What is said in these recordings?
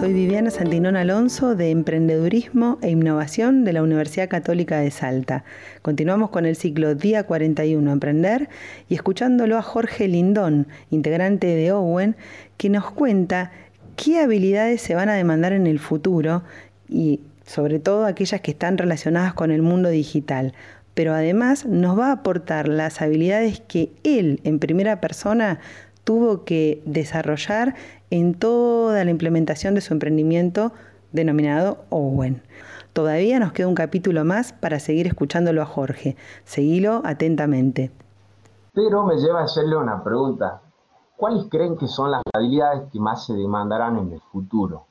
soy Viviana Santinón Alonso de Emprendedurismo e Innovación de la Universidad Católica de Salta. Continuamos con el ciclo Día 41 Emprender y escuchándolo a Jorge Lindón, integrante de Owen, que nos cuenta qué habilidades se van a demandar en el futuro y sobre todo aquellas que están relacionadas con el mundo digital. Pero además nos va a aportar las habilidades que él en primera persona tuvo que desarrollar en toda la implementación de su emprendimiento denominado Owen. Todavía nos queda un capítulo más para seguir escuchándolo a Jorge. Seguilo atentamente. Pero me lleva a hacerle una pregunta. ¿Cuáles creen que son las habilidades que más se demandarán en el futuro?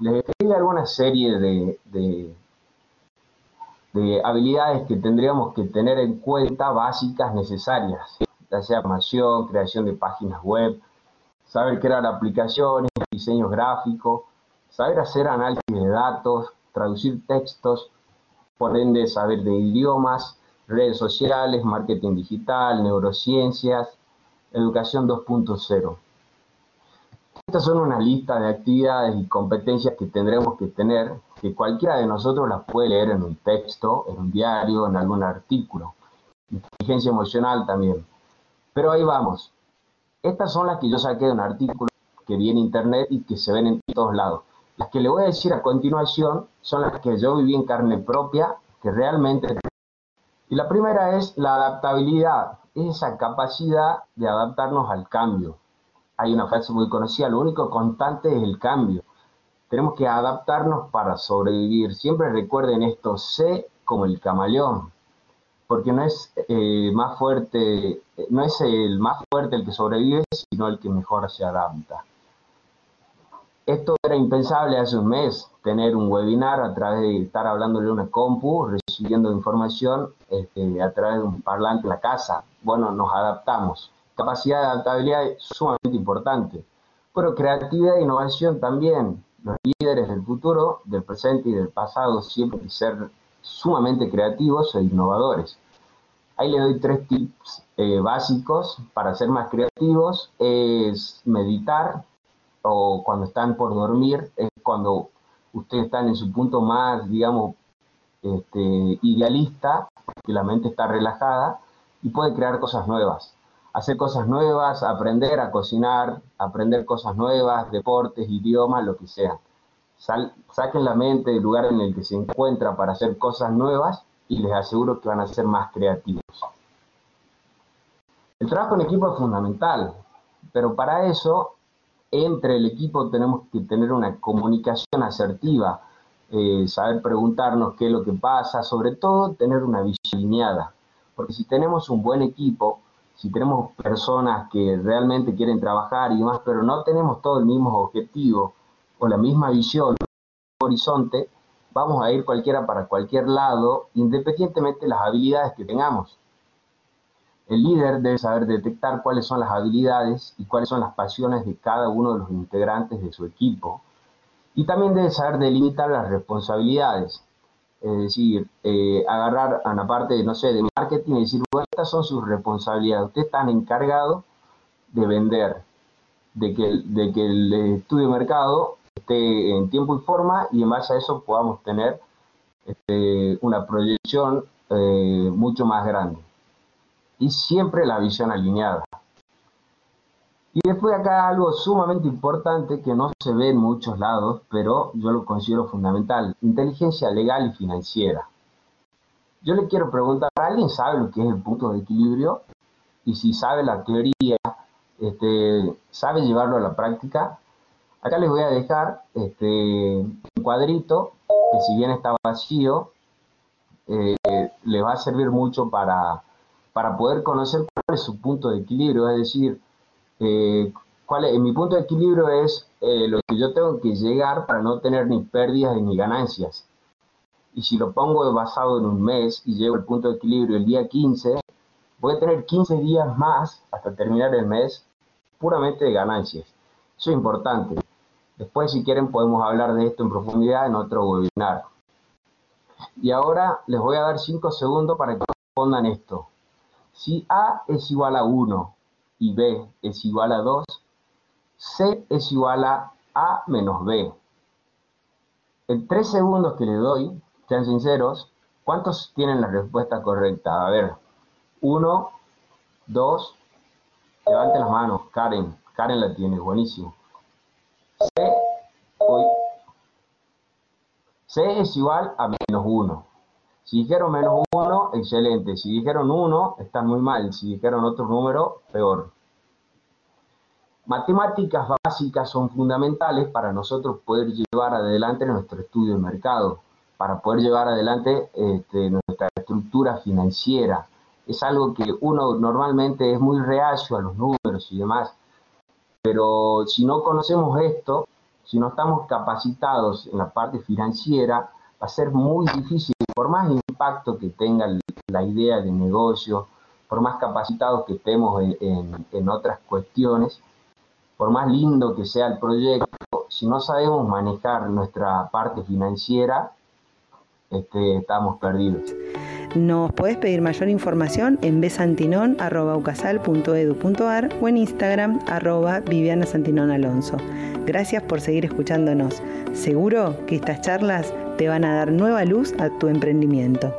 Les escribí alguna serie de, de, de habilidades que tendríamos que tener en cuenta básicas necesarias ya sea formación, creación de páginas web, saber crear aplicaciones, diseño gráfico, saber hacer análisis de datos, traducir textos, por ende saber de idiomas, redes sociales, marketing digital, neurociencias, educación 2.0. Estas son una lista de actividades y competencias que tendremos que tener, que cualquiera de nosotros las puede leer en un texto, en un diario, en algún artículo. Inteligencia emocional también. Pero ahí vamos. Estas son las que yo saqué de un artículo que vi en internet y que se ven en todos lados. Las que le voy a decir a continuación son las que yo viví en carne propia, que realmente... Y la primera es la adaptabilidad, es esa capacidad de adaptarnos al cambio. Hay una frase muy conocida, lo único constante es el cambio. Tenemos que adaptarnos para sobrevivir. Siempre recuerden esto, sé como el camaleón porque no es eh, más fuerte, no es el más fuerte el que sobrevive, sino el que mejor se adapta. Esto era impensable hace un mes, tener un webinar a través de estar hablándole a una compu, recibiendo información este, a través de un parlante en la casa. Bueno, nos adaptamos. Capacidad de adaptabilidad es sumamente importante, pero creatividad e innovación también. Los líderes del futuro, del presente y del pasado siempre ser sumamente creativos e innovadores. Ahí le doy tres tips eh, básicos para ser más creativos. Es meditar o cuando están por dormir, es cuando ustedes están en su punto más, digamos, este, idealista, que la mente está relajada y puede crear cosas nuevas. Hacer cosas nuevas, aprender a cocinar, aprender cosas nuevas, deportes, idiomas, lo que sea. Saquen la mente del lugar en el que se encuentra para hacer cosas nuevas y les aseguro que van a ser más creativos. El trabajo en equipo es fundamental, pero para eso, entre el equipo tenemos que tener una comunicación asertiva, eh, saber preguntarnos qué es lo que pasa, sobre todo tener una visión alineada, porque si tenemos un buen equipo, si tenemos personas que realmente quieren trabajar y demás, pero no tenemos todo el mismo objetivo o la misma visión, horizonte, vamos a ir cualquiera para cualquier lado, independientemente de las habilidades que tengamos. El líder debe saber detectar cuáles son las habilidades y cuáles son las pasiones de cada uno de los integrantes de su equipo. Y también debe saber delimitar las responsabilidades. Es decir, eh, agarrar a una parte, no sé, de marketing y decir, bueno, estas son sus responsabilidades. Ustedes están encargados de vender, de que, de que el estudio de mercado esté en tiempo y forma y en base a eso podamos tener este, una proyección eh, mucho más grande. Y siempre la visión alineada. Y después acá algo sumamente importante que no se ve en muchos lados, pero yo lo considero fundamental, inteligencia legal y financiera. Yo le quiero preguntar, ¿alguien sabe lo que es el punto de equilibrio? Y si sabe la teoría, este, ¿sabe llevarlo a la práctica? Acá les voy a dejar este, un cuadrito que si bien está vacío, eh, les va a servir mucho para, para poder conocer cuál es su punto de equilibrio, es decir, eh, cuál es, mi punto de equilibrio es eh, lo que yo tengo que llegar para no tener ni pérdidas ni ganancias. Y si lo pongo basado en un mes y llego al punto de equilibrio el día 15, voy a tener 15 días más hasta terminar el mes puramente de ganancias. Eso es importante. Después, si quieren, podemos hablar de esto en profundidad en otro webinar. Y ahora les voy a dar 5 segundos para que respondan esto. Si A es igual a 1 y B es igual a 2, C es igual a A menos B. En tres segundos que le doy, sean sinceros, ¿cuántos tienen la respuesta correcta? A ver, uno, dos, levanten las manos, Karen, Karen la tiene, buenísimo. C, C es igual a menos 1. Si dijeron menos 1, excelente. Si dijeron 1, están muy mal. Si dijeron otro número, peor. Matemáticas básicas son fundamentales para nosotros poder llevar adelante nuestro estudio de mercado, para poder llevar adelante este, nuestra estructura financiera. Es algo que uno normalmente es muy reacio a los números y demás, pero si no conocemos esto, si no estamos capacitados en la parte financiera, va a ser muy difícil, por más impacto que tenga la idea de negocio, por más capacitados que estemos en, otras cuestiones, por más lindo que sea el proyecto, si no sabemos manejar nuestra parte financiera, este, estamos perdidos. Nos podés pedir mayor información en besantinon.ucasal.edu.ar o en Instagram arroba Viviana Santinón Alonso. Gracias por seguir escuchándonos. Seguro que estas charlas te van a dar nueva luz a tu emprendimiento.